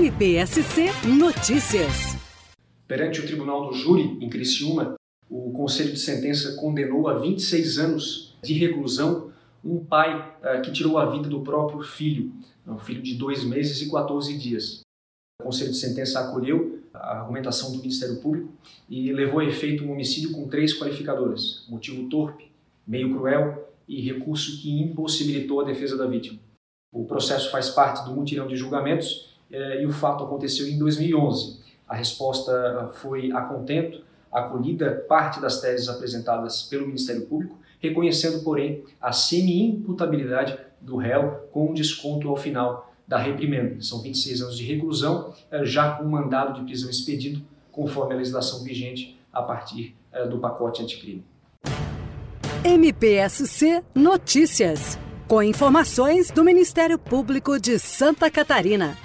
MPSC Notícias. Perante o Tribunal do Júri, em Criciúma, o Conselho de Sentença condenou a 26 anos de reclusão um pai uh, que tirou a vida do próprio filho, um filho de dois meses e 14 dias. O Conselho de Sentença acolheu a argumentação do Ministério Público e levou a efeito um homicídio com três qualificadoras: motivo torpe, meio cruel e recurso que impossibilitou a defesa da vítima. O processo faz parte do mutirão de julgamentos e o fato aconteceu em 2011. A resposta foi a contento, acolhida parte das teses apresentadas pelo Ministério Público, reconhecendo, porém, a semi-imputabilidade do réu com um desconto ao final da reprimenda. São 26 anos de reclusão, eh, já com mandado de prisão expedido, conforme a legislação vigente a partir eh, do pacote anticrime. MPSC Notícias com informações do Ministério Público de Santa Catarina.